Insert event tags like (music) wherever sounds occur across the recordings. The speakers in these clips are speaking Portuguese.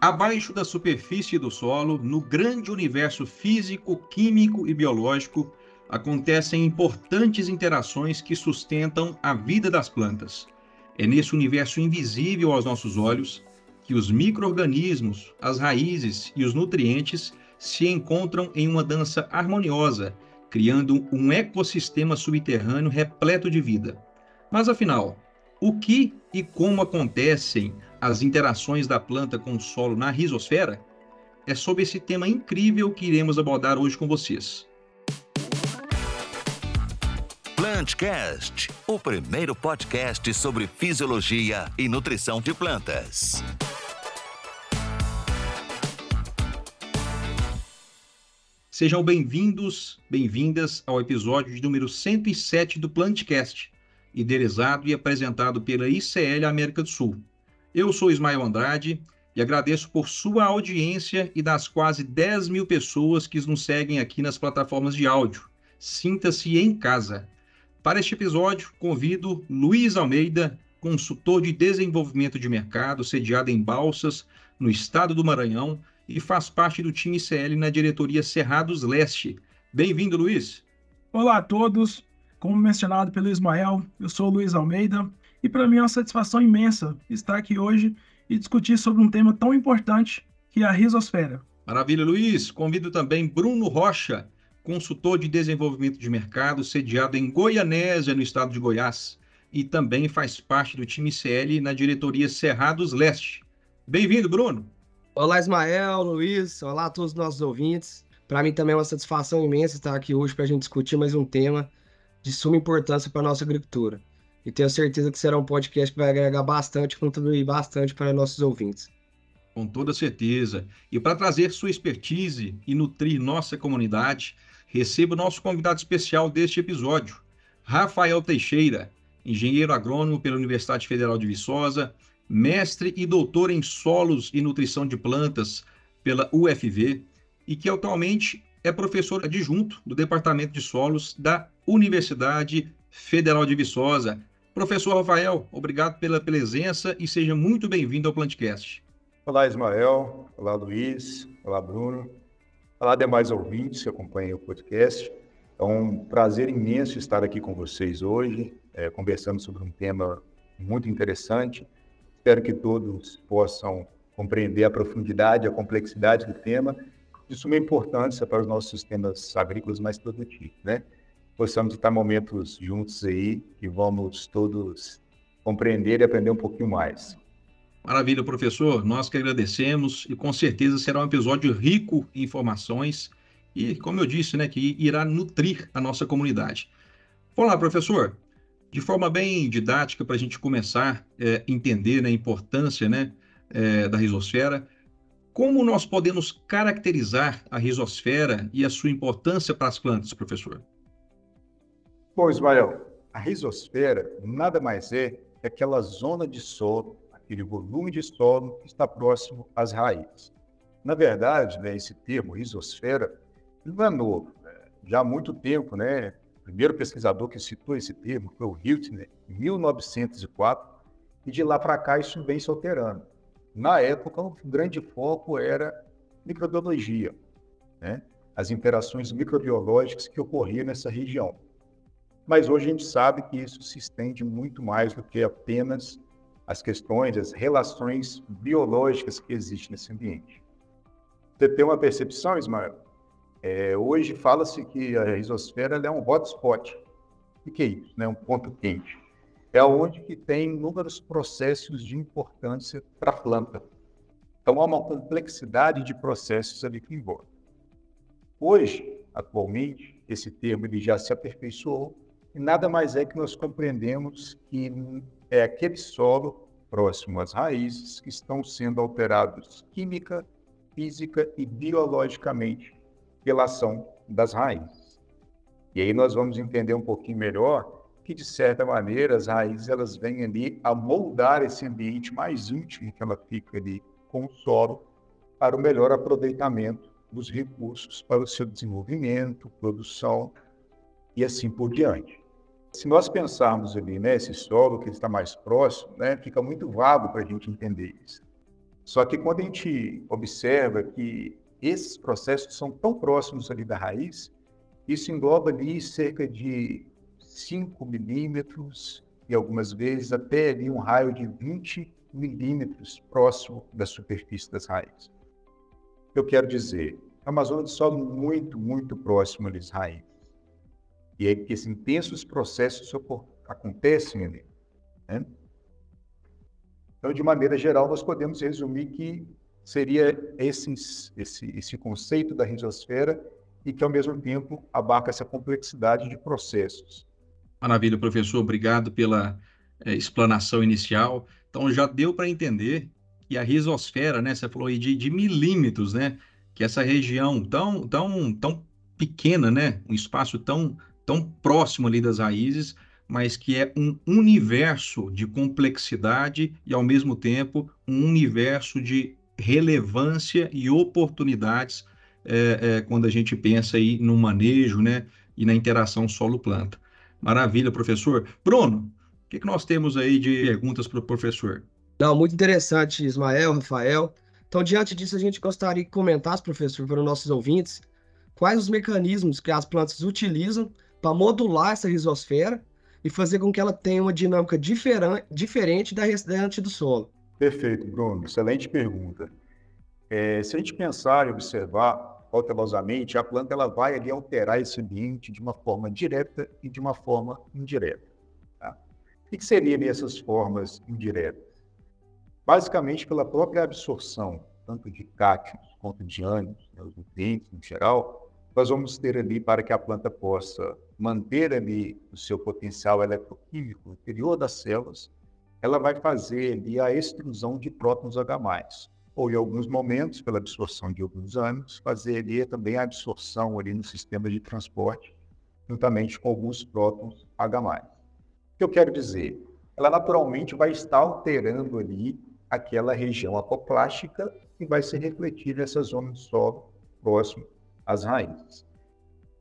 Abaixo da superfície do solo, no grande universo físico, químico e biológico, acontecem importantes interações que sustentam a vida das plantas. É nesse universo invisível aos nossos olhos que os micro-organismos, as raízes e os nutrientes se encontram em uma dança harmoniosa, criando um ecossistema subterrâneo repleto de vida. Mas afinal, o que e como acontecem as interações da planta com o solo na risosfera? É sobre esse tema incrível que iremos abordar hoje com vocês. Plantcast, o primeiro podcast sobre fisiologia e nutrição de plantas. Sejam bem-vindos, bem-vindas ao episódio de número 107 do Plantcast idealizado e apresentado pela ICL América do Sul. Eu sou Ismael Andrade e agradeço por sua audiência e das quase 10 mil pessoas que nos seguem aqui nas plataformas de áudio. Sinta-se em casa. Para este episódio, convido Luiz Almeida, consultor de desenvolvimento de mercado, sediado em Balsas, no estado do Maranhão, e faz parte do time ICL na diretoria Cerrados Leste. Bem-vindo, Luiz. Olá a todos, como mencionado pelo Ismael, eu sou Luiz Almeida e para mim é uma satisfação imensa estar aqui hoje e discutir sobre um tema tão importante que é a risosfera. Maravilha, Luiz. Convido também Bruno Rocha, consultor de desenvolvimento de mercado, sediado em Goianésia, no estado de Goiás, e também faz parte do time CL na diretoria Cerrados Leste. Bem-vindo, Bruno. Olá, Ismael, Luiz. Olá a todos os nossos ouvintes. Para mim também é uma satisfação imensa estar aqui hoje para a gente discutir mais um tema de suma importância para a nossa agricultura. E tenho certeza que será um podcast que vai agregar bastante contribuir bastante para nossos ouvintes. Com toda certeza. E para trazer sua expertise e nutrir nossa comunidade, receba o nosso convidado especial deste episódio, Rafael Teixeira, engenheiro agrônomo pela Universidade Federal de Viçosa, mestre e doutor em solos e nutrição de plantas pela UFV e que atualmente é professor adjunto do Departamento de Solos da Universidade Federal de Viçosa. Professor Rafael, obrigado pela presença e seja muito bem-vindo ao Plantcast. Olá, Ismael. Olá, Luiz. Olá, Bruno. Olá, demais ouvintes que acompanham o podcast. É um prazer imenso estar aqui com vocês hoje, é, conversando sobre um tema muito interessante. Espero que todos possam compreender a profundidade, a complexidade do tema de suma importância para os nossos sistemas agrícolas mais produtivos, né? Possamos estar momentos juntos aí e vamos todos compreender e aprender um pouquinho mais. Maravilha, professor. Nós que agradecemos e com certeza será um episódio rico em informações e, como eu disse, né, que irá nutrir a nossa comunidade. Vamos lá, professor. De forma bem didática, para a gente começar a é, entender né, a importância né, é, da risosfera, como nós podemos caracterizar a risosfera e a sua importância para as plantas, professor? Bom, Ismael, a risosfera nada mais é que aquela zona de solo, aquele volume de solo que está próximo às raízes. Na verdade, né, esse termo risosfera não é novo. Né? Já há muito tempo, né? O primeiro pesquisador que citou esse termo foi o Hiltner, em 1904, e de lá para cá isso vem se alterando. Na época, o grande foco era microbiologia, né? as interações microbiológicas que ocorriam nessa região. Mas hoje a gente sabe que isso se estende muito mais do que apenas as questões, as relações biológicas que existem nesse ambiente. Você tem uma percepção, Ismael? É, hoje fala-se que a risosfera é um hotspot. O que é isso? Né? Um ponto quente é onde que tem inúmeros processos de importância para a planta. Então, há uma complexidade de processos ali que envolve. Hoje, atualmente, esse termo ele já se aperfeiçoou e nada mais é que nós compreendemos que é aquele solo próximo às raízes que estão sendo alterados química, física e biologicamente pela ação das raízes. E aí nós vamos entender um pouquinho melhor que, de certa maneira, as raízes elas vêm ali a moldar esse ambiente mais íntimo que ela fica ali com o solo para o melhor aproveitamento dos recursos para o seu desenvolvimento, produção e assim por diante. Se nós pensarmos ali né, solo que está mais próximo, né, fica muito vago para a gente entender isso. Só que quando a gente observa que esses processos são tão próximos ali da raiz, isso engloba ali cerca de 5 milímetros e algumas vezes até ali um raio de 20 milímetros próximo da superfície das raízes. Eu quero dizer, a Amazônia de solo muito, muito próximo das raízes. E é que esses intensos processos acontecem ali. Né? Então, de maneira geral, nós podemos resumir que seria esse, esse, esse conceito da risosfera e que, ao mesmo tempo, abarca essa complexidade de processos. Maravilha, professor. Obrigado pela é, explanação inicial. Então, já deu para entender que a risosfera, né, você falou aí de, de milímetros, né, que essa região tão, tão, tão pequena, né, um espaço tão, tão próximo ali das raízes, mas que é um universo de complexidade e, ao mesmo tempo, um universo de relevância e oportunidades é, é, quando a gente pensa aí no manejo, né, e na interação solo-planta. Maravilha, professor. Bruno, o que, que nós temos aí de perguntas para o professor? Não, muito interessante, Ismael, Rafael. Então, diante disso, a gente gostaria que comentasse, professor, para os nossos ouvintes, quais os mecanismos que as plantas utilizam para modular essa risosfera e fazer com que ela tenha uma dinâmica diferente da restante do solo. Perfeito, Bruno. Excelente pergunta. É, se a gente pensar e observar cautelosamente, a planta ela vai ali alterar esse ambiente de uma forma direta e de uma forma indireta. Tá? O que seriam essas formas indiretas? Basicamente pela própria absorção, tanto de cátions quanto de ânions, né, os nutrientes em geral, nós vamos ter ali para que a planta possa manter ali o seu potencial eletroquímico interior das células, ela vai fazer ali a extrusão de prótons H+, ou em alguns momentos, pela absorção de alguns ânions, fazer ali também a absorção ali no sistema de transporte, juntamente com alguns prótons H+. O que eu quero dizer? Ela naturalmente vai estar alterando ali aquela região apoplástica e vai se refletir nessa zona de solo próximo às raízes.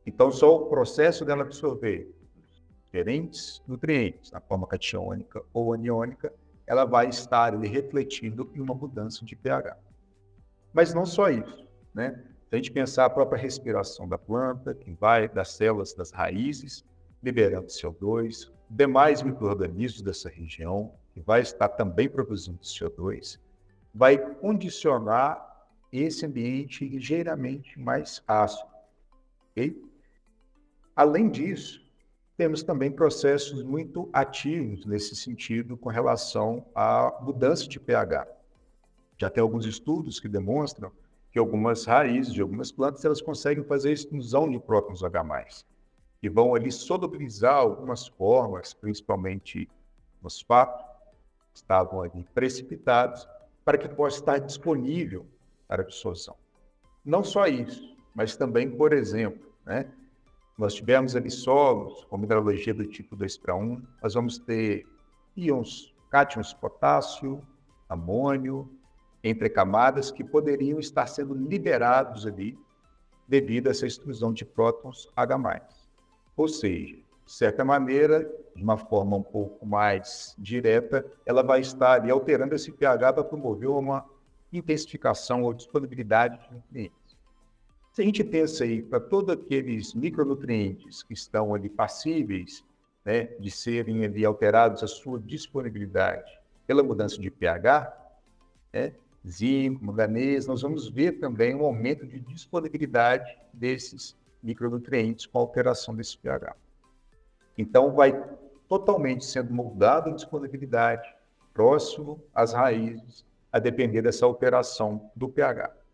Então, só o processo dela absorver diferentes nutrientes, na forma catiônica ou aniônica, ela vai estar ali refletindo em uma mudança de pH. Mas não só isso, né? Se a gente pensar a própria respiração da planta, que vai das células das raízes, liberando CO2, demais micro-organismos dessa região, que vai estar também produzindo CO2, vai condicionar esse ambiente ligeiramente mais ácido. Okay? Além disso, temos também processos muito ativos nesse sentido com relação à mudança de pH. Já tem alguns estudos que demonstram que algumas raízes de algumas plantas elas conseguem fazer extrusão de prótons H+, que vão ali solubilizar algumas formas, principalmente fosfato, que estavam ali precipitados, para que possa estar disponível para absorção. Não só isso, mas também, por exemplo, né, nós tivemos ali solos com mineralogia do tipo 2 para 1, nós vamos ter íons, cátions, potássio, amônio, entre camadas que poderiam estar sendo liberados ali devido a essa extrusão de prótons H+. Ou seja, de certa maneira, de uma forma um pouco mais direta, ela vai estar ali alterando esse pH para promover uma intensificação ou disponibilidade de nutrientes. Se a gente pensa aí para todos aqueles micronutrientes que estão ali passíveis né, de serem ali alterados a sua disponibilidade pela mudança de pH, né, zinco, manganês, nós vamos ver também um aumento de disponibilidade desses micronutrientes com alteração desse pH. Então, vai totalmente sendo moldado a disponibilidade próximo às raízes, a depender dessa alteração do pH.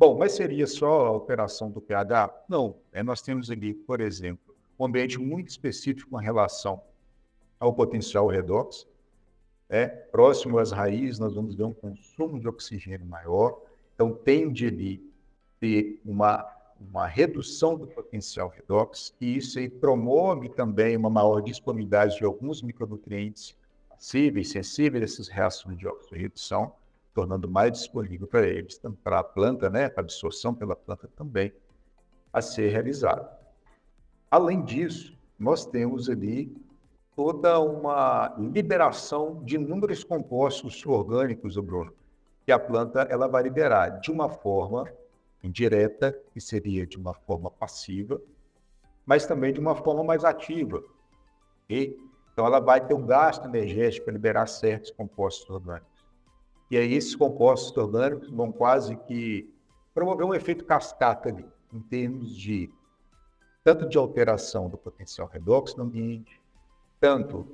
Bom, mas seria só a alteração do pH? Não. É, nós temos ali, por exemplo, um ambiente muito específico com relação ao potencial redox. É, próximo às raízes, nós vamos ver um consumo de oxigênio maior. Então, tende ali ter uma, uma redução do potencial redox, e isso aí promove também uma maior disponibilidade de alguns micronutrientes passíveis, sensíveis a essas reações de oxirredução tornando mais disponível para eles, para a planta, né, para a absorção pela planta também, a ser realizada. Além disso, nós temos ali toda uma liberação de inúmeros compostos orgânicos, Bruno, que a planta ela vai liberar de uma forma indireta, que seria de uma forma passiva, mas também de uma forma mais ativa. Okay? Então, ela vai ter um gasto energético para liberar certos compostos orgânicos. E aí, esses compostos orgânicos vão quase que promover um efeito cascata ali, em termos de tanto de alteração do potencial redox no ambiente, tanto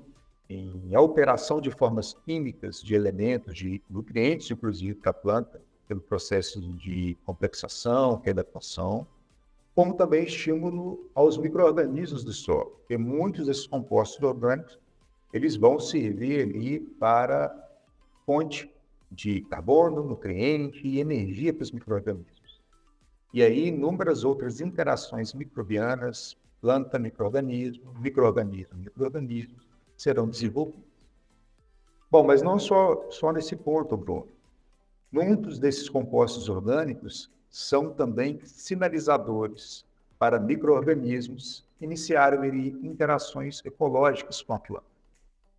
em alteração de formas químicas de elementos, de nutrientes, inclusive, da planta, pelo processo de complexação, que como também estímulo aos micro-organismos do solo, porque muitos desses compostos orgânicos eles vão servir ali para fonte de carbono, nutriente e energia para os micro-organismos. E aí, inúmeras outras interações microbianas, planta, microorganismo, microorganismo, microorganismo, serão desenvolvidas. Bom, mas não só, só nesse ponto, Bruno. Muitos desses compostos orgânicos são também sinalizadores para microorganismos iniciarem interações ecológicas com a planta.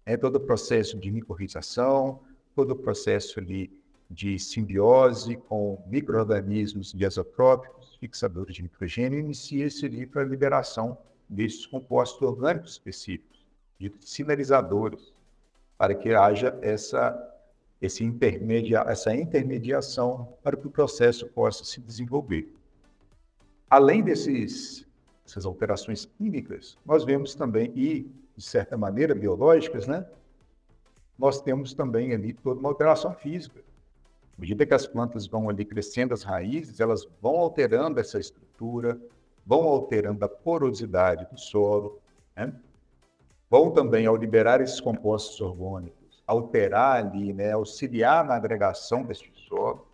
É todo o processo de micorrização, todo o processo ali de simbiose com microorganismos diazotrópicos, fixadores de nitrogênio, inicia-se ali para a liberação desses compostos orgânicos específicos, de sinalizadores, para que haja essa esse intermedia, essa intermediação para que o processo possa se desenvolver. Além desses, dessas alterações químicas, nós vemos também, e de certa maneira biológicas, né? Nós temos também ali toda uma alteração física. À medida que as plantas vão ali crescendo as raízes, elas vão alterando essa estrutura, vão alterando a porosidade do solo, né? vão também, ao liberar esses compostos orgânicos, alterar ali, né, auxiliar na agregação desse solo.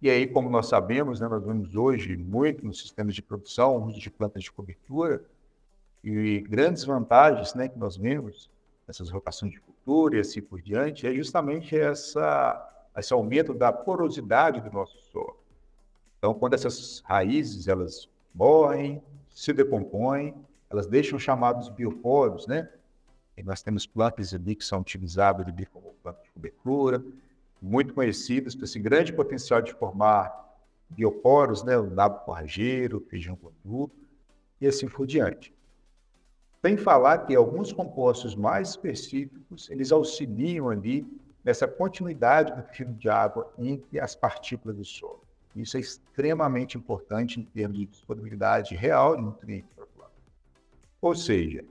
E aí, como nós sabemos, né, nós vemos hoje muito nos sistemas de produção, uso de plantas de cobertura, e grandes vantagens né, que nós vemos nessas rotações de cultura e assim por diante, é justamente essa, esse aumento da porosidade do nosso solo. Então, quando essas raízes elas morrem, se decompõem, elas deixam chamados bioporos, né? E nós temos plantas ali que são utilizadas ali como plantas de cobertura, muito conhecidas por esse grande potencial de formar bioporos, né? o nabo forrageiro, feijão gorduro, e assim por diante. Sem falar que alguns compostos mais específicos, eles auxiliam ali nessa continuidade do fio de água entre as partículas do solo. Isso é extremamente importante em termos de disponibilidade real de nutrientes para a planta. Ou seja,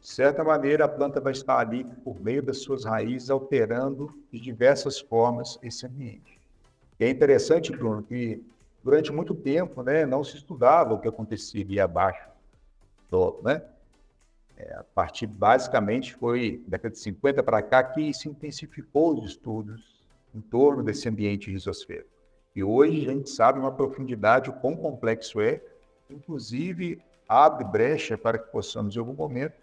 de certa maneira, a planta vai estar ali por meio das suas raízes, alterando de diversas formas esse ambiente. E é interessante, Bruno, que durante muito tempo né, não se estudava o que aconteceria abaixo do né? É, a partir, basicamente, foi da década de 50 para cá que se intensificou os estudos em torno desse ambiente risosférico. E hoje a gente sabe uma profundidade o quão complexo é, inclusive abre brecha para que possamos, em algum momento,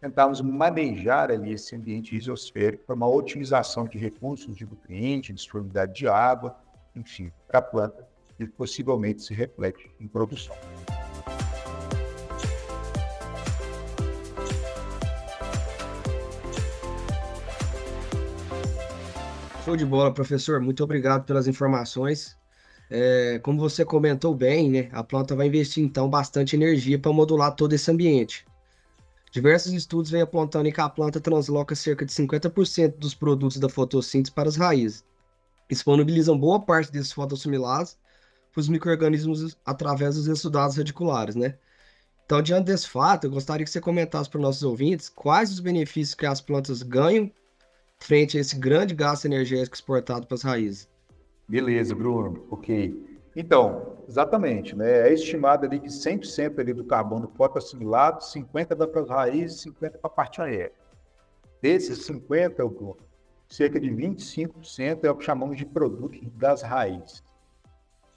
tentarmos manejar ali esse ambiente risosférico para uma otimização de recursos de nutrientes, disponibilidade de água, enfim, para a planta, e possivelmente se reflete em produção. Show de bola, professor. Muito obrigado pelas informações. É, como você comentou bem, né, a planta vai investir então bastante energia para modular todo esse ambiente. Diversos estudos vêm apontando que a planta transloca cerca de 50% dos produtos da fotossíntese para as raízes. Disponibilizam boa parte desses fotossimilases para os micro-organismos através dos exudados radiculares, né? Então, diante desse fato, eu gostaria que você comentasse para os nossos ouvintes quais os benefícios que as plantas ganham frente a esse grande gasto energético exportado para as raízes. Beleza, Bruno. Ok. Então, exatamente, né? É estimado ali que 100% ali do carbono fotossimilado, 50% dá para as raízes, 50% para a parte aérea. Desses 50, Bruno, cerca de 25% é o que chamamos de produtos das raízes.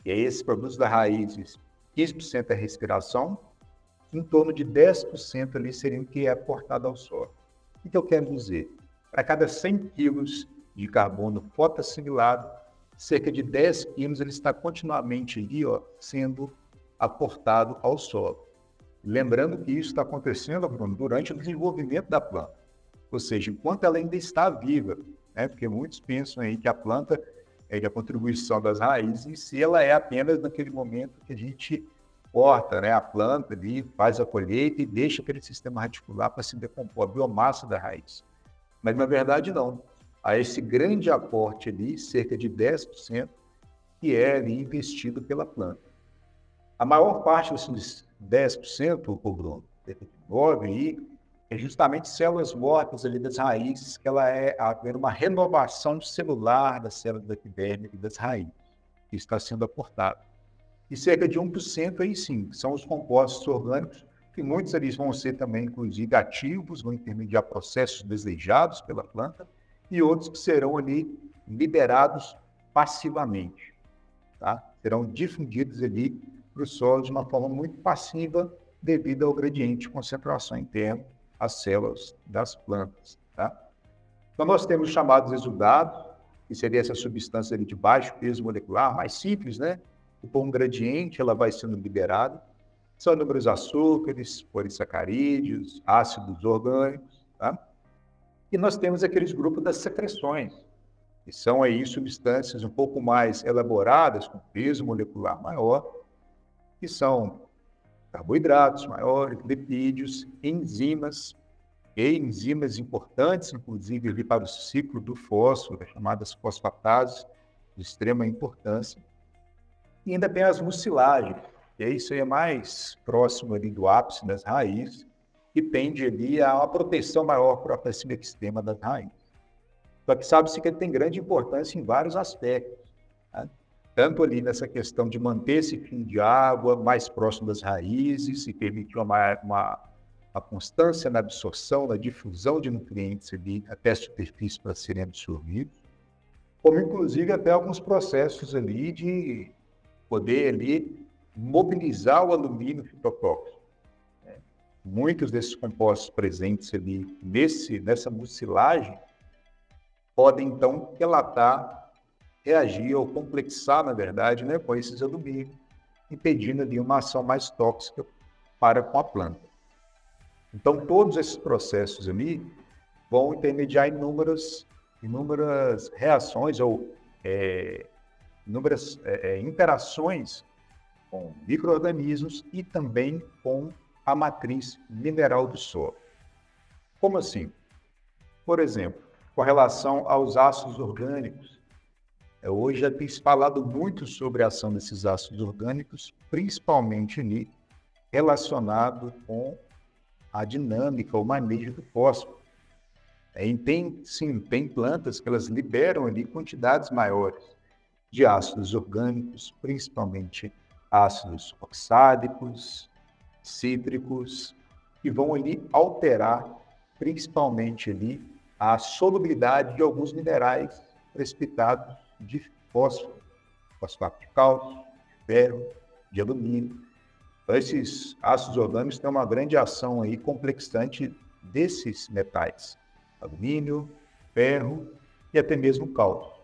E aí, esses produtos das raízes, 15% é respiração, em torno de 10% ali seria o que é aportado ao solo. O que eu quero dizer? Para cada 100 quilos de carbono fotossimilado, cerca de 10 quilos ele está continuamente ali, ó, sendo aportado ao solo. Lembrando que isso está acontecendo, Bruno, durante o desenvolvimento da planta. Ou seja, enquanto ela ainda está viva, né? porque muitos pensam aí que a planta é a contribuição das raízes em si, ela é apenas naquele momento que a gente corta né, a planta ali, faz a colheita e deixa aquele sistema radicular para se decompor, a biomassa da raiz. Mas, na verdade, não. Há esse grande aporte ali, cerca de 10%, que é ali investido pela planta. A maior parte desses 10%, o Bruno, 9 aí, é justamente células mortas ali das raízes, que ela é haver uma renovação celular das células da epiderme e das raízes, que está sendo aportada. E cerca de 1% aí sim, são os compostos orgânicos, que muitos deles vão ser também, inclusive, ativos, vão intermediar processos desejados pela planta, e outros que serão ali liberados passivamente, tá? Serão difundidos ali para o solo de uma forma muito passiva devido ao gradiente de concentração interno às células das plantas. Tá? Então, nós temos chamados exudados, que seria essa substância de baixo peso molecular, mais simples, né? E por um gradiente, ela vai sendo liberada. São inúmeros açúcares, polissacarídeos, ácidos orgânicos, tá? E nós temos aqueles grupos das secreções, que são aí substâncias um pouco mais elaboradas, com peso molecular maior, que são carboidratos maiores, lipídios, enzimas, e enzimas importantes, inclusive ali para o ciclo do fósforo, as chamadas fosfatases, de extrema importância. E ainda tem as mucilagens, que isso aí é mais próximo ali do ápice das raízes, que tende ali a uma proteção maior para esse sistema das raízes. Só que sabe-se que ele tem grande importância em vários aspectos tanto ali nessa questão de manter esse fim de água mais próximo das raízes e permitir uma, uma, uma constância na absorção, na difusão de nutrientes ali até a superfície para serem absorvidos, como inclusive até alguns processos ali de poder ali mobilizar o alumínio fitotóxico. Né? Muitos desses compostos presentes ali nesse, nessa mucilagem podem então relatar reagir ou complexar, na verdade, né, com esses alumínios, impedindo ali uma ação mais tóxica para com a planta. Então, todos esses processos ali vão intermediar inúmeras, inúmeras reações ou é, inúmeras é, é interações com micro-organismos e também com a matriz mineral do solo. Como assim? Por exemplo, com relação aos ácidos orgânicos, é, hoje já tem se falado muito sobre a ação desses ácidos orgânicos, principalmente relacionado com a dinâmica, o manejo do fósforo. É, tem, sim, tem plantas que elas liberam ali quantidades maiores de ácidos orgânicos, principalmente ácidos oxádicos, cítricos, que vão ali alterar principalmente ali a solubilidade de alguns minerais precipitados de fósforo, fosfato de cálcio, de ferro, de alumínio. Então, esses ácidos orgânicos têm uma grande ação aí complexante desses metais, alumínio, ferro e até mesmo cálcio.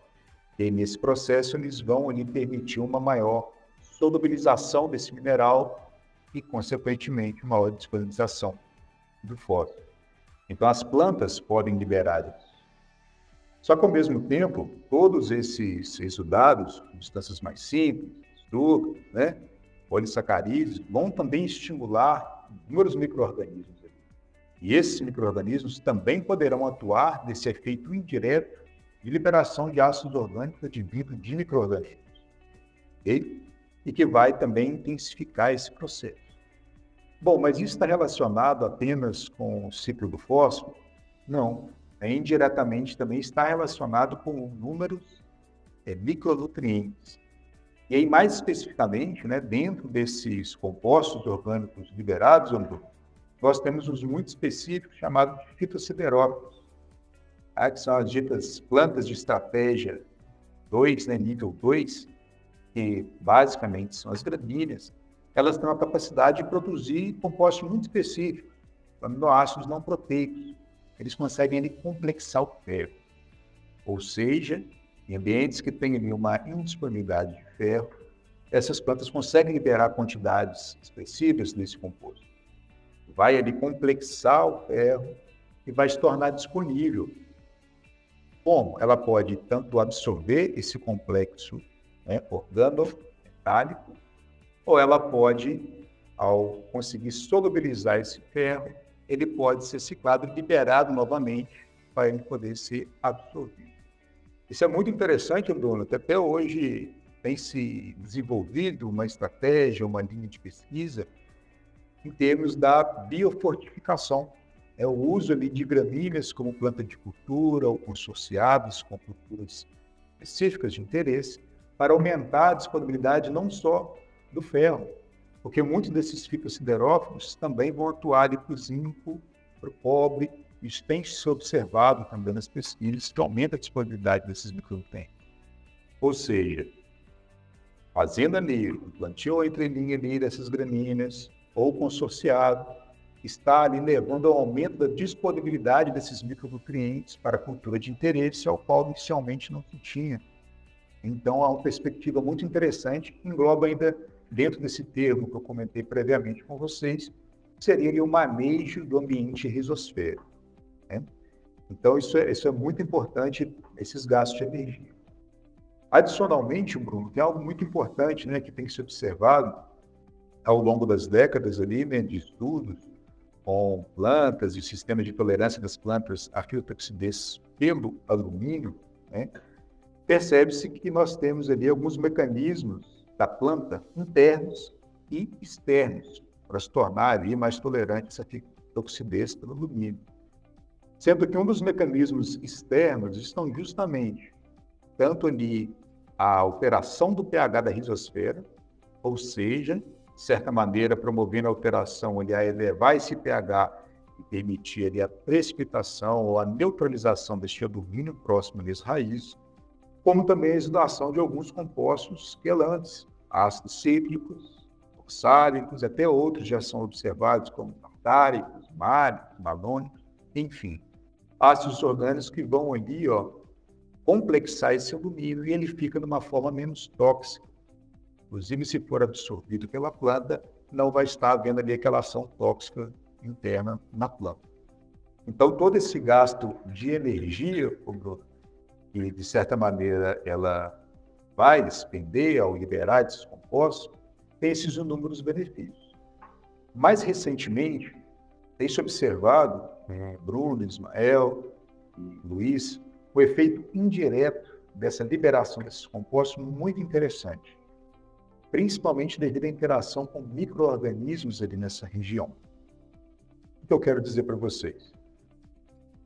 E nesse processo eles vão ali permitir uma maior solubilização desse mineral e, consequentemente, maior disponibilização do fósforo. Então, as plantas podem liberar só que, ao mesmo tempo, todos esses exudados, substâncias mais simples, açúcar, né, polissacarídeos, vão também estimular inúmeros micro-organismos. E esses micro-organismos também poderão atuar nesse efeito indireto de liberação de ácidos orgânicos advindos de micro-organismos. Okay? E que vai também intensificar esse processo. Bom, mas isso está relacionado apenas com o ciclo do fósforo? Não né, indiretamente também está relacionado com números é, micronutrientes. E aí, mais especificamente, né, dentro desses compostos orgânicos liberados, nós temos os muito específicos chamados de tá? que são as ditas plantas de estratégia 2, né, nível 2, que basicamente são as gramíneas, elas têm a capacidade de produzir compostos muito específicos, aminoácidos não proteicos, eles conseguem ali, complexar o ferro. Ou seja, em ambientes que têm ali, uma indisponibilidade de ferro, essas plantas conseguem liberar quantidades expressivas desse composto. Vai ali complexar o ferro e vai se tornar disponível Como? Ela pode tanto absorver esse complexo né, organometálico, ou ela pode, ao conseguir solubilizar esse ferro, ele pode ser ciclado, liberado novamente para ele poder ser absorvido. Isso é muito interessante, Bruno, até hoje tem se desenvolvido uma estratégia, uma linha de pesquisa em termos da biofortificação. É o uso ali de gramíneas como planta de cultura ou consorciados com culturas específicas de interesse para aumentar a disponibilidade não só do ferro, porque muitos desses fitosiderófilos também vão atuar para o zinco, para o cobre, isso tem se observado também nas pesquisas que aumenta a disponibilidade desses micronutrientes. Ou seja, fazendo ali plantio entre linha ali dessas gramíneas ou consorciado, está ali levando ao aumento da disponibilidade desses micronutrientes para a cultura de interesse, ao qual inicialmente não tinha. Então, há uma perspectiva muito interessante que engloba ainda, dentro desse termo que eu comentei previamente com vocês, seria o manejo do ambiente risosférico. Né? Então, isso é, isso é muito importante, esses gastos de energia. Adicionalmente, Bruno, tem algo muito importante né, que tem que ser observado ao longo das décadas ali, né, de estudos com plantas e sistemas de tolerância das plantas à fitotoxidez pelo alumínio, né, percebe-se que nós temos ali alguns mecanismos da planta internos e externos para se tornar ali mais tolerante a fitotoxidez pelo alumínio. Sendo que um dos mecanismos externos estão justamente tanto ali a alteração do pH da risosfera, ou seja, de certa maneira promovendo a alteração ali a elevar esse pH e permitir ali a precipitação ou a neutralização deste alumínio próximo das raízes, como também a exudação de alguns compostos quelantes, ácidos cítricos, oxálicos, até outros já são observados como tartáricos, máricos, malônicos, enfim, ácidos orgânicos que vão ali, ó, complexar esse alumínio e ele fica de uma forma menos tóxica. Inclusive, se for absorvido pela planta, não vai estar havendo ali aquela ação tóxica interna na planta. Então, todo esse gasto de energia, que de certa maneira ela vai despender ao liberar esses compostos, tem esses inúmeros benefícios. Mais recentemente, tem se observado, né, Bruno, Ismael e Luiz, o efeito indireto dessa liberação desses compostos muito interessante, principalmente devido à interação com micro-organismos ali nessa região. O que eu quero dizer para vocês?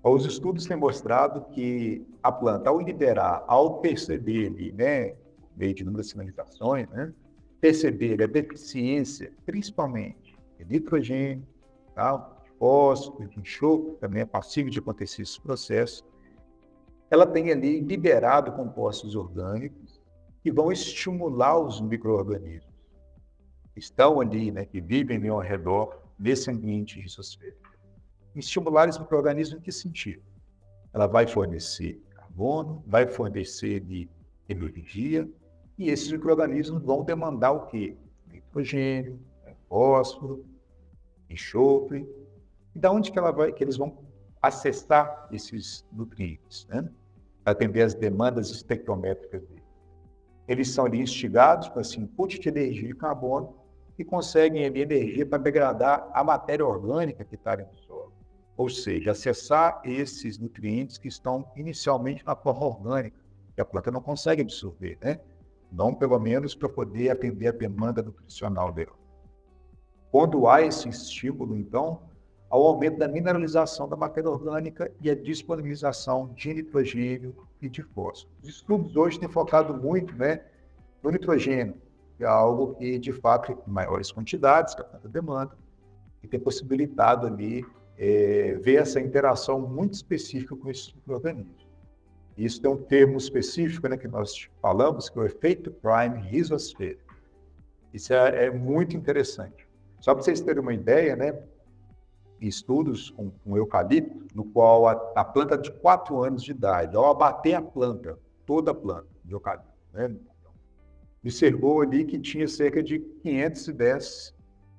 Os estudos têm mostrado que a planta, ao liberar, ao perceber né, meio de inúmeras sinalizações, né, perceber a deficiência, principalmente de nitrogênio, tá, de fósforo, de enxofre, também é passível de acontecer esse processo, ela tem ali liberado compostos orgânicos que vão estimular os micro-organismos que estão ali, né, que vivem ao redor desse ambiente risosférico. Estimular esses micro-organismos em que sentido? Ela vai fornecer carbono, vai fornecer de energia, e esses micro-organismos vão demandar o quê? Nitrogênio, fósforo, enxofre. E da onde que, ela vai, que eles vão acessar esses nutrientes? Né? atender às demandas espectrométricas dele. Eles são ali instigados com esse input de energia de carbono e conseguem ali energia para degradar a matéria orgânica que está solo. Ou seja, acessar esses nutrientes que estão inicialmente na forma orgânica, que a planta não consegue absorver, né? Não pelo menos para poder atender a demanda nutricional dela. Quando há esse estímulo, então, ao aumento da mineralização da matéria orgânica e a disponibilização de nitrogênio e de fósforo. Os estudos hoje têm focado muito né, no nitrogênio, que é algo que, de fato, em maiores quantidades, que a planta demanda, e tem possibilitado ali é, essa interação muito específica com esses micro-organismos. Isso tem um termo específico né, que nós falamos, que é o efeito prime risosférico. Isso é, é muito interessante. Só para vocês terem uma ideia, né, estudos com, com eucalipto, no qual a, a, planta de 4 anos de idade, ao abater a planta, toda a planta de eucalipto, né, observou ali que tinha cerca de 510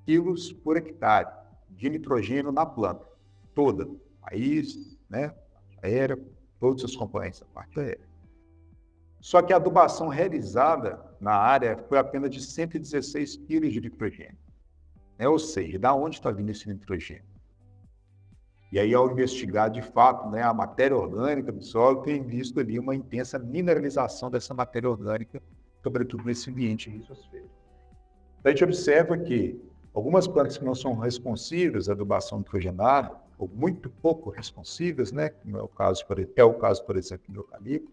quilos por hectare de nitrogênio na planta, toda, raiz, né, aérea, todos os componentes da parte aérea. Só que a adubação realizada na área foi apenas de 116 kg de nitrogênio. Né? Ou seja, da onde está vindo esse nitrogênio? E aí, ao investigar de fato né, a matéria orgânica do solo, tem visto ali uma intensa mineralização dessa matéria orgânica, sobretudo nesse ambiente risosférico. Então, a gente observa que algumas plantas que não são responsivas à adubação nitrogenada, ou muito pouco responsivas, né, como é o caso, é o caso, por exemplo, do eucalipto,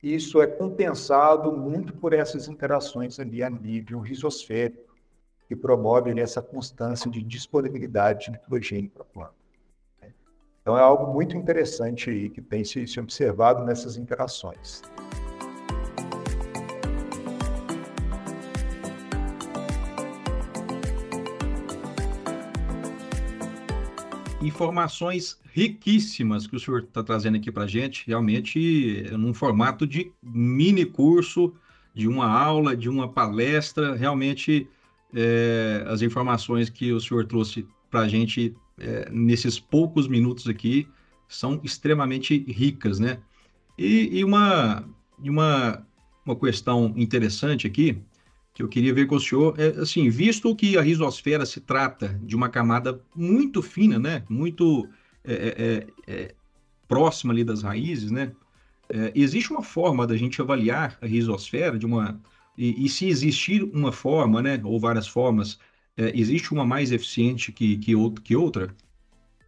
isso é compensado muito por essas interações ali a nível risosférico, que promovem essa constância de disponibilidade de nitrogênio para a planta. Então é algo muito interessante aí que tem se, se observado nessas interações. Informações riquíssimas que o senhor está trazendo aqui para a gente, realmente num formato de mini curso, de uma aula, de uma palestra, realmente é, as informações que o senhor trouxe para a gente é, nesses poucos minutos aqui são extremamente ricas, né? E, e uma, uma, uma questão interessante aqui, que eu queria ver com o senhor, é assim, visto que a risosfera se trata de uma camada muito fina, né? Muito é, é, é, é próxima ali das raízes, né? É, existe uma forma da gente avaliar a risosfera de uma e, e se existir uma forma, né, ou várias formas é, existe uma mais eficiente que, que, que outra?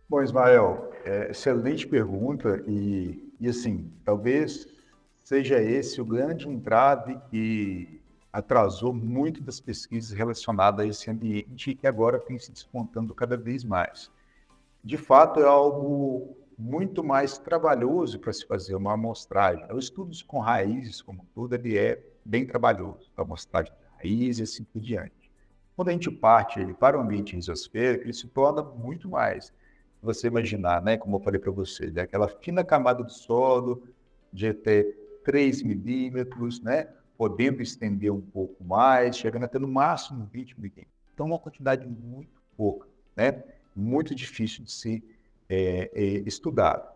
Bom, Ismael, excelente pergunta e, e, assim, talvez seja esse o grande entrave que atrasou muito das pesquisas relacionadas a esse ambiente que agora tem se despontando cada vez mais. De fato, é algo muito mais trabalhoso para se fazer uma amostragem. O estudo com raízes, como tudo, ele é bem trabalhoso, a amostragem de raízes e assim por diante. Quando a gente parte ele para o ambiente risosférico, ele se torna muito mais. Você imaginar, né, como eu falei para você, né, aquela fina camada do solo de até 3 milímetros, né, podendo estender um pouco mais, chegando até no máximo 20 milímetros. Então, uma quantidade muito pouca, né, muito difícil de ser é, é, estudado.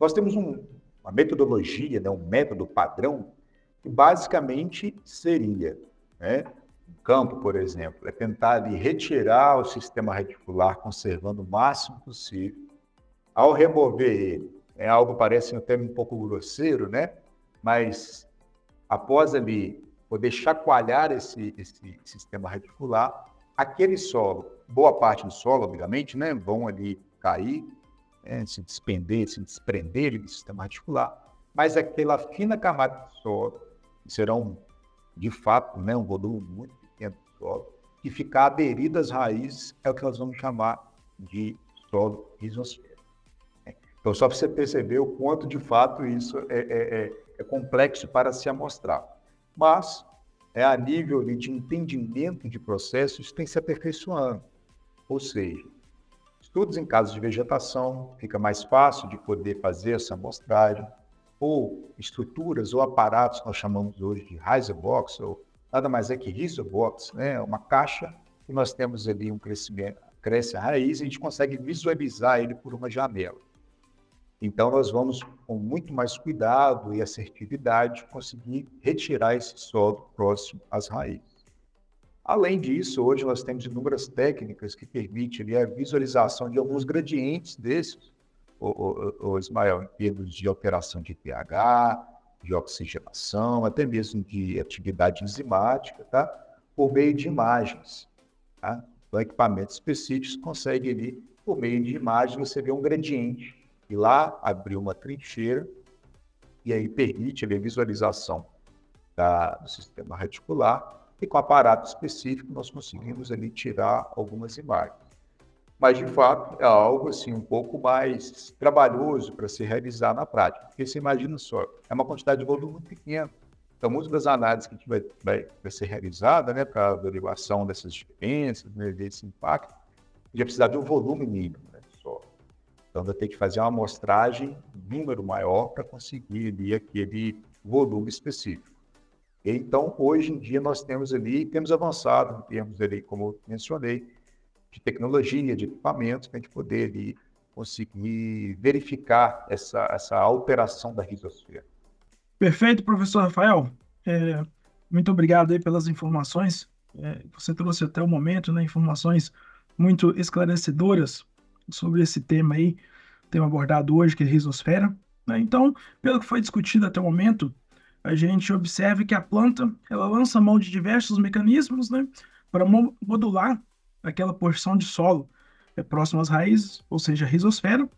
Nós temos um, uma metodologia, né, um método padrão, que basicamente seria né, campo, por exemplo, é tentar retirar o sistema reticular, conservando o máximo possível. Ao remover ele, é algo parece até um pouco grosseiro, né? Mas após ali poder chacoalhar esse, esse sistema reticular, aquele solo, boa parte do solo, obviamente, né, vão ali cair, né, se despender, se desprender do sistema reticular, mas aquela fina camada de solo, que serão de fato né, um volume muito solo, que ficar aderido às raízes é o que nós vamos chamar de solo risosférico. Então, só para você perceber o quanto de fato isso é, é, é, é complexo para se amostrar. Mas, é a nível de entendimento de processos, tem se aperfeiçoando. Ou seja, estudos em casos de vegetação, fica mais fácil de poder fazer essa amostragem, ou estruturas ou aparatos que nós chamamos hoje de riser box, ou nada mais é que Risobox, né? uma caixa que nós temos ali um crescimento, cresce a raiz e a gente consegue visualizar ele por uma janela. Então, nós vamos, com muito mais cuidado e assertividade, conseguir retirar esse solo próximo às raízes. Além disso, hoje nós temos inúmeras técnicas que permitem ali, a visualização de alguns gradientes desses, o, o, o Ismael, em termos de alteração de pH, de oxigenação, até mesmo de atividade enzimática, tá? por meio de imagens. Tá? Então, equipamentos específicos conseguem ali, por meio de imagens, você vê um gradiente. E lá abrir uma trincheira e aí permite a visualização da, do sistema reticular e com aparato específico nós conseguimos ali tirar algumas imagens mas de fato é algo assim um pouco mais trabalhoso para se realizar na prática, porque você imagina só, é uma quantidade de volume muito pequena. Então, muitas das análises que a gente vai, vai, vai ser realizada né, para averiguação dessas diferenças, né, desse impacto, a vai precisar de um volume mínimo. Então, vai ter que fazer uma amostragem, número maior, para conseguir ali aquele volume específico. Então, hoje em dia, nós temos ali, temos avançado em termos ali, como eu mencionei, de tecnologia, de equipamentos, para a gente poder ali, conseguir verificar essa, essa alteração da risosfera. Perfeito, professor Rafael. É, muito obrigado aí pelas informações. É, você trouxe até o momento, né, informações muito esclarecedoras sobre esse tema aí, tema abordado hoje, que é a risosfera. Né? Então, pelo que foi discutido até o momento, a gente observa que a planta ela lança mão de diversos mecanismos né, para modular aquela porção de solo é, próximo às raízes, ou seja, a risosfera,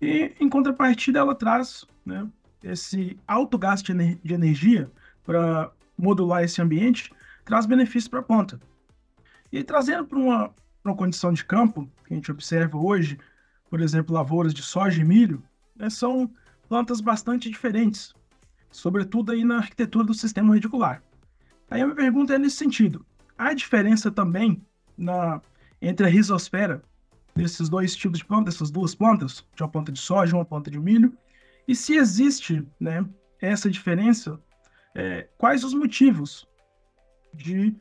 e em contrapartida ela traz né, esse alto gasto de energia para modular esse ambiente, traz benefícios para a planta. E trazendo para uma, uma condição de campo, que a gente observa hoje, por exemplo, lavouras de soja e milho, né, são plantas bastante diferentes, sobretudo aí na arquitetura do sistema radicular. Aí a minha pergunta é nesse sentido. Há diferença também na, entre a risosfera desses dois tipos de plantas, dessas duas plantas, de uma planta de soja e uma planta de milho, e se existe né, essa diferença, é, quais os motivos de,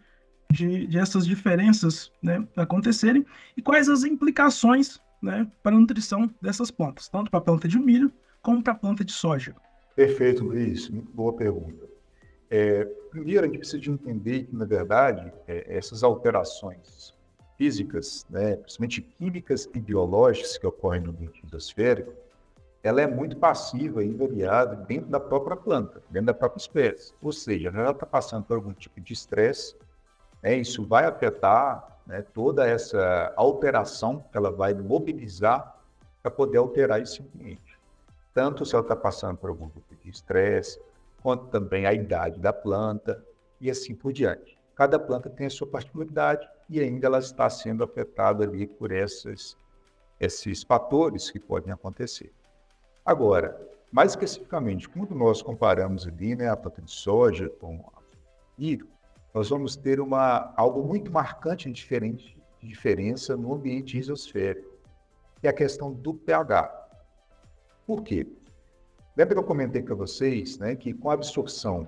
de, de essas diferenças né, acontecerem e quais as implicações né, para a nutrição dessas plantas, tanto para a planta de milho como para a planta de soja? Perfeito, Luiz. Muito boa pergunta. É, primeiro, a gente precisa de entender que, na verdade, é, essas alterações físicas, né, principalmente químicas e biológicas que ocorrem no ambiente endosférico, ela é muito passiva e variada dentro da própria planta, dentro da própria espécie. Ou seja, ela está passando por algum tipo de estresse, né, isso vai afetar né, toda essa alteração que ela vai mobilizar para poder alterar esse ambiente. Tanto se ela está passando por algum tipo de estresse, quanto também a idade da planta e assim por diante. Cada planta tem a sua particularidade e ainda ela está sendo afetada ali por essas, esses fatores que podem acontecer. Agora, mais especificamente, quando nós comparamos ali né, a planta de soja com a milho, nós vamos ter uma, algo muito marcante e diferente, de diferença no ambiente risosférico, que é a questão do pH. Por quê? Lembra que eu comentei para vocês né, que com a absorção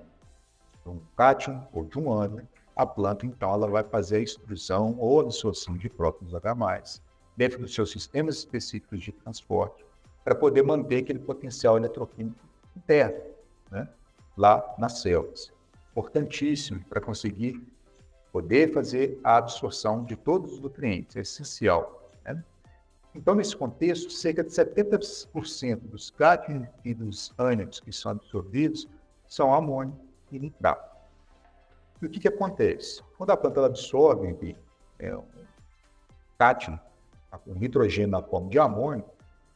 de um cátion ou de um ânion, a planta, então, ela vai fazer a extrusão ou absorção de prótons H+, dentro dos seus sistemas específicos de transporte, para poder manter aquele potencial eletroquímico interno, né? lá nas células. Importantíssimo para conseguir poder fazer a absorção de todos os nutrientes, é essencial. Né? Então, nesse contexto, cerca de 70% dos cátions e dos ânions que são absorvidos são amônio e nitrato. E o que, que acontece? Quando a planta absorve é, um cátion, um nitrogênio na forma de amônio,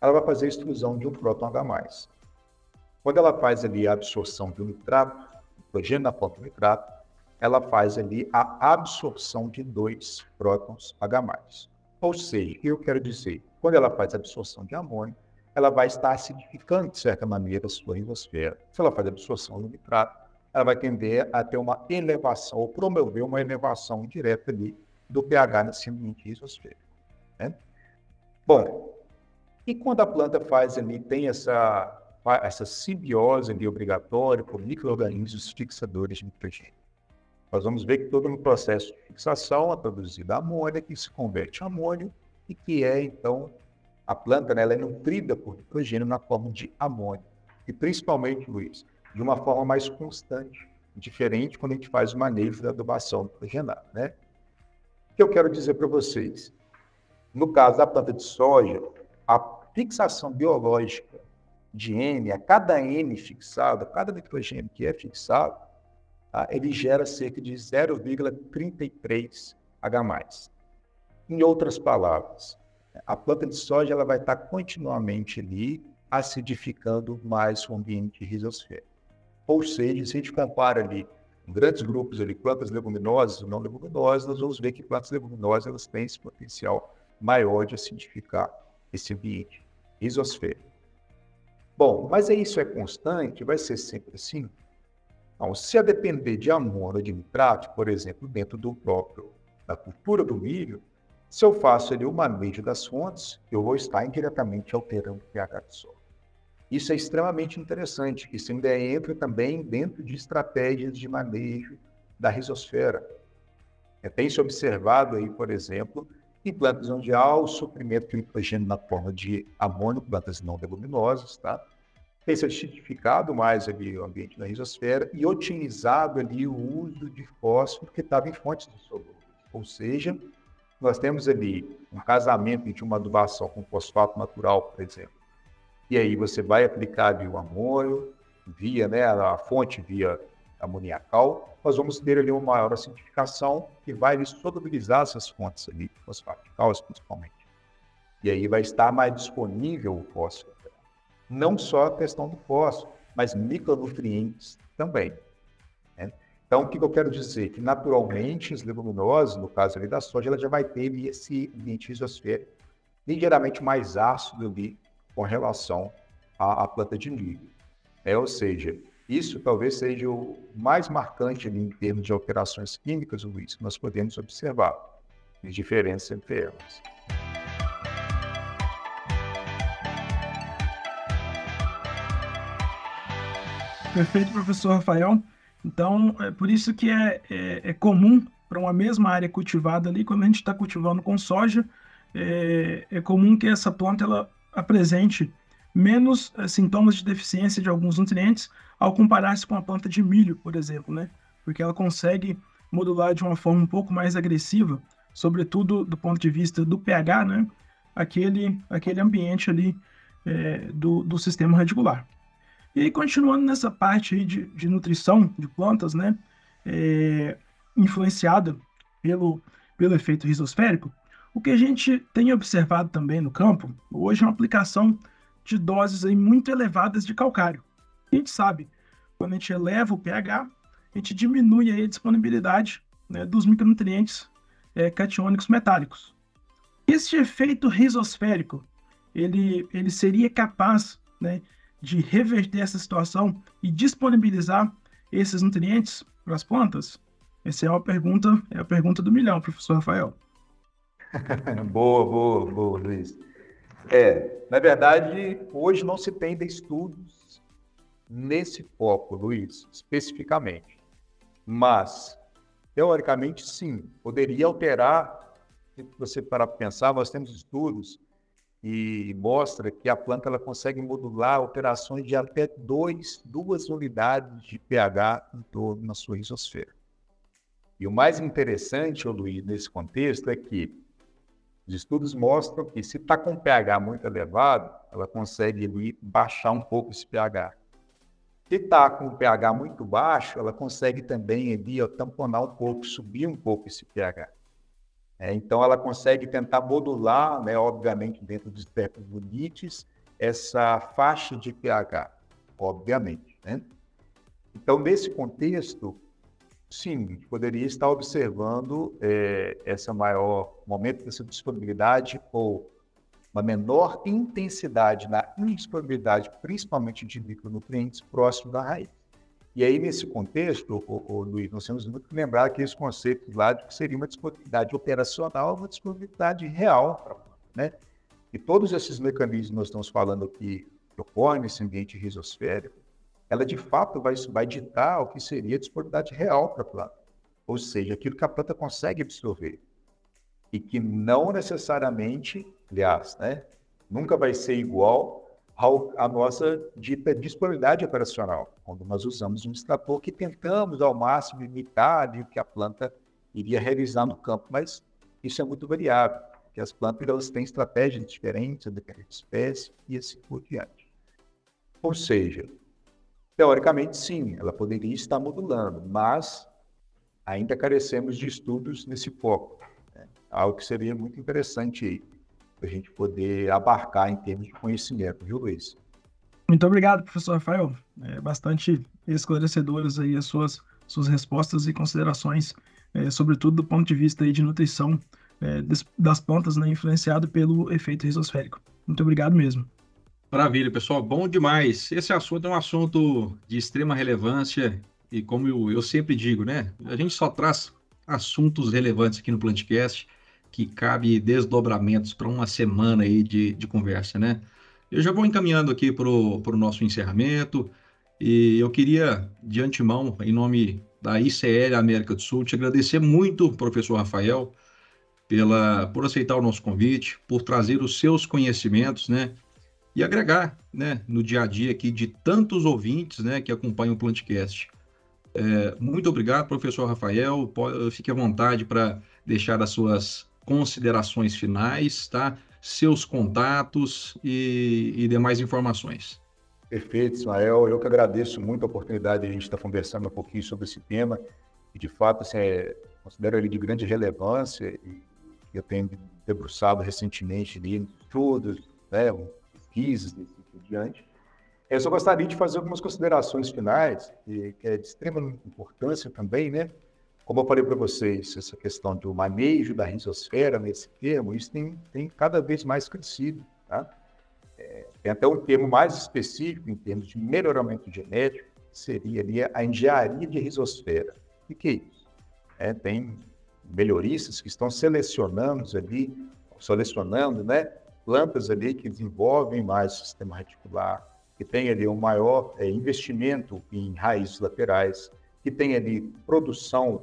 ela vai fazer a extrusão de um próton H+. Quando ela faz ali a absorção de um nitrato, nitrogênio na forma de nitrato, ela faz ali a absorção de dois prótons H+. Ou seja, eu quero dizer? Quando ela faz a absorção de amônio, ela vai estar acidificando, de certa maneira, a sua ionosfera. Se ela faz a absorção do nitrato, ela vai tender a ter uma elevação, ou promover uma elevação direta ali do pH nesse ambiente isosférico. Né? Bom, e quando a planta faz ali, tem essa, essa simbiose ali obrigatória com micro-organismos fixadores de nitrogênio. Nós vamos ver que todo no processo de fixação é produzida amônia, que se converte em amônio e que é, então, a planta né, ela é nutrida por nitrogênio na forma de amônio. E principalmente, Luiz, de uma forma mais constante, diferente quando a gente faz o manejo da adubação nitrogenada. Né? O que eu quero dizer para vocês? No caso da planta de soja, a fixação biológica de N, a cada N fixado, a cada nitrogênio que é fixado, tá, ele gera cerca de 0,33 H+. Em outras palavras, a planta de soja ela vai estar continuamente ali acidificando mais o ambiente risosférico. Ou seja, se a gente compara ali grandes grupos ali, plantas leguminosas e não leguminosas, nós vamos ver que plantas leguminosas elas têm esse potencial maior de acidificar esse ambiente isosfera. Bom, mas isso é constante? Vai ser sempre assim? Então, se a depender de amônio ou de nitrato, por exemplo, dentro do próprio da cultura do milho, se eu faço ali o manejo das fontes, eu vou estar indiretamente alterando o pH do solo. Isso é extremamente interessante, isso ainda entra também dentro de estratégias de manejo da risosfera. É, tem se observado aí, por exemplo, Em plantas onde há o suprimento de nitrogênio na forma de amônio, plantas não leguminosas, tá? Tem sido certificado mais ali o ambiente da risosfera e otimizado ali o uso de fósforo que estava em fontes sobrou. Ou seja, nós temos ali um casamento de uma adubação com fosfato natural, por exemplo. E aí você vai aplicar ali o amônio, via, né, a fonte via amoniacal, nós vamos ter ali uma maior acidificação que vai solubilizar essas fontes ali, fosfato principalmente. E aí vai estar mais disponível o fósforo não só a questão do fósforo, mas micronutrientes também. Né? Então, o que eu quero dizer? Que naturalmente as leguminosas, no caso ali da soja, ela já vai ter esse ambiente isosférico ligeiramente mais ácido ali com relação à, à planta de milho. É, ou seja, isso talvez seja o mais marcante ali em termos de alterações químicas, Luiz, que nós podemos observar, as diferenças entre elas. Perfeito, professor Rafael. Então, é por isso que é, é, é comum para uma mesma área cultivada ali, quando a gente está cultivando com soja, é, é, comum que essa planta ela apresente menos é, sintomas de deficiência de alguns nutrientes ao comparar-se com a planta de milho, por exemplo, né? Porque ela consegue modular de uma forma um pouco mais agressiva, sobretudo do ponto de vista do pH, né? Aquele, aquele ambiente ali é, do, do sistema radicular. E aí, continuando nessa parte aí de, de nutrição de plantas, né, é, influenciada pelo, pelo efeito risosférico, o que a gente tem observado também no campo, hoje é uma aplicação de doses aí muito elevadas de calcário. A gente sabe, quando a gente eleva o pH, a gente diminui aí a disponibilidade né, dos micronutrientes é, catiônicos metálicos. Esse efeito risosférico, ele, ele seria capaz né, de reverter essa situação e disponibilizar esses nutrientes para as plantas? Essa é a pergunta, é a pergunta do milhão, professor Rafael. (laughs) boa, boa, boa, Luiz. É, na verdade, hoje não se tem estudos nesse foco, Luiz, especificamente. Mas, teoricamente, sim, poderia alterar. Se você parar para pensar, nós temos estudos e mostra que a planta ela consegue modular alterações de até dois, duas unidades de pH em torno na sua risosfera. E o mais interessante, Luiz, nesse contexto é que os estudos mostram que se está com pH muito elevado, ela consegue ali, baixar um pouco esse pH. Se está com pH muito baixo, ela consegue também ali, ó, tamponar um pouco, subir um pouco esse pH. É, então, ela consegue tentar modular, né, obviamente, dentro dos espectro bonites, essa faixa de pH, obviamente. Né? Então, nesse contexto, sim, poderia estar observando é, essa maior momento dessa disponibilidade ou uma menor intensidade na indisponibilidade, principalmente de micronutrientes, próximo da raiz. E aí, nesse contexto, o, o, Luiz, nós temos muito que lembrar aqueles conceitos lá de que seria uma disponibilidade operacional, uma disponibilidade real, né? E todos esses mecanismos que nós estamos falando aqui, que ocorrem nesse ambiente risosférico, ela de fato vai, vai ditar o que seria a disponibilidade real para a planta. Ou seja, aquilo que a planta consegue absorver. E que não necessariamente, aliás, né, nunca vai ser igual a nossa dita disponibilidade operacional, quando nós usamos um extrator que tentamos ao máximo imitar o que a planta iria realizar no campo, mas isso é muito variável, porque as plantas elas têm estratégias diferentes, de espécie e assim por diante. Ou seja, teoricamente sim, ela poderia estar modulando, mas ainda carecemos de estudos nesse foco, né? algo que seria muito interessante para a gente poder abarcar em termos de conhecimento, viu, Luiz? Muito obrigado, professor Rafael. É bastante esclarecedoras aí as suas, suas respostas e considerações, é, sobretudo do ponto de vista aí de nutrição é, das plantas, né, influenciado pelo efeito risosférico. Muito obrigado mesmo. Maravilha, pessoal. Bom demais. Esse assunto é um assunto de extrema relevância e como eu, eu sempre digo, né? A gente só traz assuntos relevantes aqui no Plantcast que cabe desdobramentos para uma semana aí de, de conversa, né? Eu já vou encaminhando aqui para o nosso encerramento e eu queria, de antemão, em nome da ICL América do Sul, te agradecer muito, professor Rafael, pela, por aceitar o nosso convite, por trazer os seus conhecimentos, né? E agregar, né, no dia a dia aqui de tantos ouvintes, né, que acompanham o Plantcast. É, muito obrigado, professor Rafael. Fique à vontade para deixar as suas considerações finais, tá? Seus contatos e, e demais informações. Perfeito, Ismael. Eu que agradeço muito a oportunidade de a gente estar conversando um pouquinho sobre esse tema. E, de fato, assim, é, considero ele de grande relevância e eu tenho debruçado recentemente ali em estudos, né, pesquisas e assim por diante. Eu só gostaria de fazer algumas considerações finais, que, é de extrema importância também, né? Como eu falei para vocês, essa questão do manejo da risosfera nesse termo, isso tem, tem cada vez mais crescido, tá? É, tem até um termo mais específico em termos de melhoramento genético, que seria ali a engenharia de risosfera. O que é isso? É, tem melhoristas que estão selecionando ali, selecionando, né, plantas ali que desenvolvem mais o sistema reticular, que tem ali um maior é, investimento em raízes laterais, que tem ali produção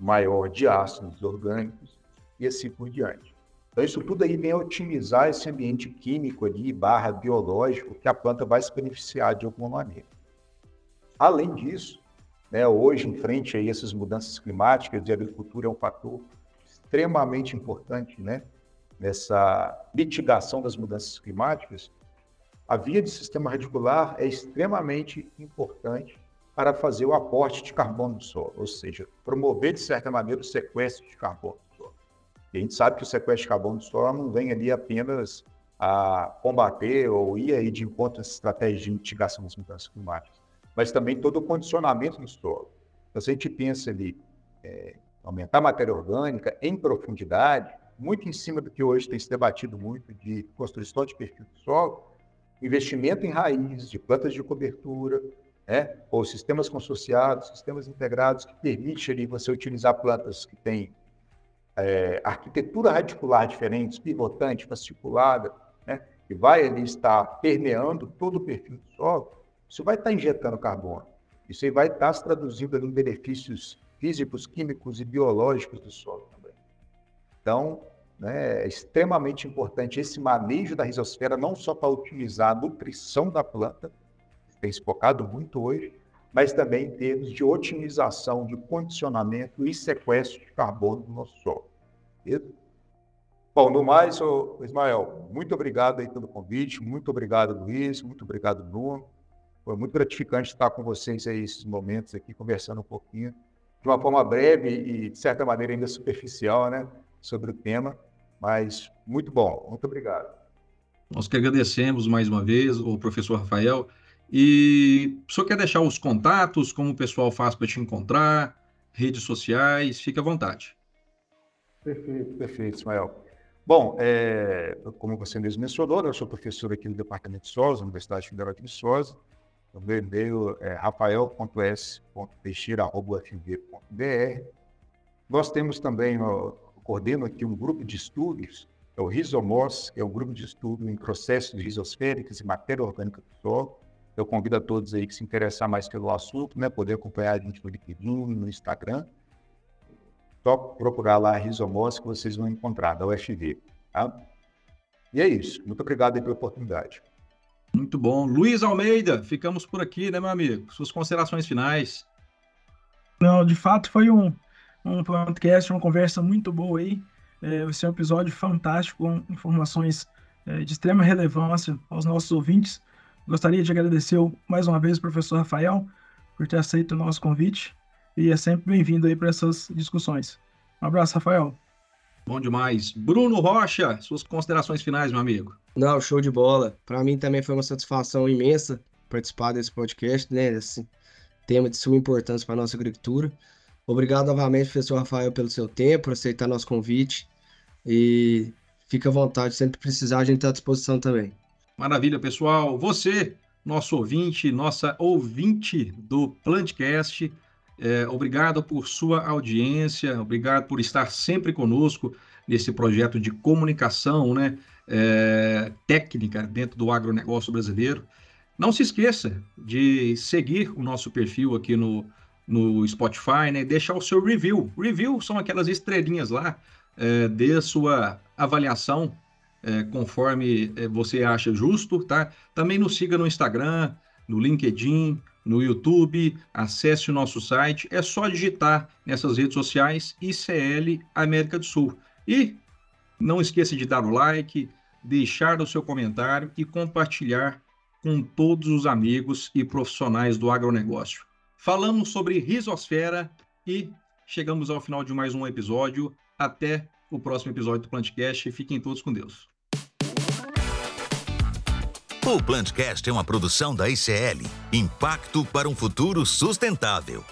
maior de ácidos orgânicos e assim por diante. Então, isso tudo aí vem otimizar esse ambiente químico ali, barra biológico, que a planta vai se beneficiar de alguma maneira. Além disso, né, hoje, em frente a essas mudanças climáticas, a agricultura é um fator extremamente importante né, nessa mitigação das mudanças climáticas. A via de sistema radicular é extremamente importante para fazer o aporte de carbono no solo, ou seja, promover, de certa maneira, o sequestro de carbono e a gente sabe que o sequestro de carbono do solo não vem ali apenas a combater ou ir aí de encontro às estratégias de mitigação das mudanças climáticas, mas também todo o condicionamento do solo. Então, se a gente pensa ali, é, aumentar a matéria orgânica em profundidade, muito em cima do que hoje tem se debatido muito de construção de perfil do solo, investimento em raízes, de plantas de cobertura, né, ou sistemas consorciados, sistemas integrados, que permite ali você utilizar plantas que têm é, arquitetura radicular diferente, pivotante, fasciculada, né, que vai ali estar permeando todo o perfil do solo, isso vai estar injetando carbono. Isso aí vai estar se traduzindo em benefícios físicos, químicos e biológicos do solo também. Então, né, é extremamente importante esse manejo da risosfera, não só para utilizar a nutrição da planta, tem se focado muito hoje, mas também em termos de otimização de condicionamento e sequestro de carbono no nosso solo. Beleza? Bom, no mais, Ismael, muito obrigado aí pelo convite, muito obrigado, Luiz, muito obrigado, Bruno. Foi muito gratificante estar com vocês aí esses momentos aqui, conversando um pouquinho, de uma forma breve e, de certa maneira, ainda superficial, né, sobre o tema, mas muito bom. Muito obrigado. Nós que agradecemos mais uma vez, o professor Rafael. E o senhor quer deixar os contatos, como o pessoal faz para te encontrar, redes sociais, fique à vontade. Perfeito, perfeito, Ismael. Bom, é, como você mesmo mencionou, eu sou professor aqui no Departamento de SOS, Universidade Federal de Viçosa. O meu e-mail é rafael.s.teixeira.fv.br. Nós temos também, eu coordeno aqui um grupo de estudos, é o RISOMOS, que é um grupo de estudo em processos risosféricos e matéria orgânica do solo. Eu convido a todos aí que se interessar mais pelo assunto, né, poder acompanhar a gente no LinkedIn, no Instagram. Só procurar lá a Rizomos que vocês vão encontrar, da UFV. Tá? E é isso. Muito obrigado pela oportunidade. Muito bom. Luiz Almeida, ficamos por aqui, né, meu amigo? Suas considerações finais. Não, de fato foi um, um podcast, uma conversa muito boa aí. É, esse é um episódio fantástico, com informações é, de extrema relevância aos nossos ouvintes. Gostaria de agradecer mais uma vez o professor Rafael por ter aceito o nosso convite e é sempre bem-vindo aí para essas discussões. Um abraço, Rafael. Bom demais. Bruno Rocha, suas considerações finais, meu amigo. Não, show de bola. Para mim também foi uma satisfação imensa participar desse podcast, né? Esse tema de suma importância para a nossa agricultura. Obrigado novamente, professor Rafael, pelo seu tempo, por aceitar nosso convite. E fica à vontade, sempre precisar, a gente está à disposição também. Maravilha, pessoal. Você, nosso ouvinte, nossa ouvinte do Plantcast, é, obrigado por sua audiência, obrigado por estar sempre conosco nesse projeto de comunicação né, é, técnica dentro do agronegócio brasileiro. Não se esqueça de seguir o nosso perfil aqui no, no Spotify, né? Deixar o seu review. Review são aquelas estrelinhas lá é, dê sua avaliação é, conforme é, você acha justo, tá? Também nos siga no Instagram, no LinkedIn, no YouTube, acesse o nosso site, é só digitar nessas redes sociais ICL América do Sul. E não esqueça de dar o like, deixar o seu comentário e compartilhar com todos os amigos e profissionais do agronegócio. Falamos sobre risosfera e chegamos ao final de mais um episódio. Até o próximo episódio do Plantcast. Fiquem todos com Deus. O Plantcast é uma produção da ICL Impacto para um Futuro Sustentável.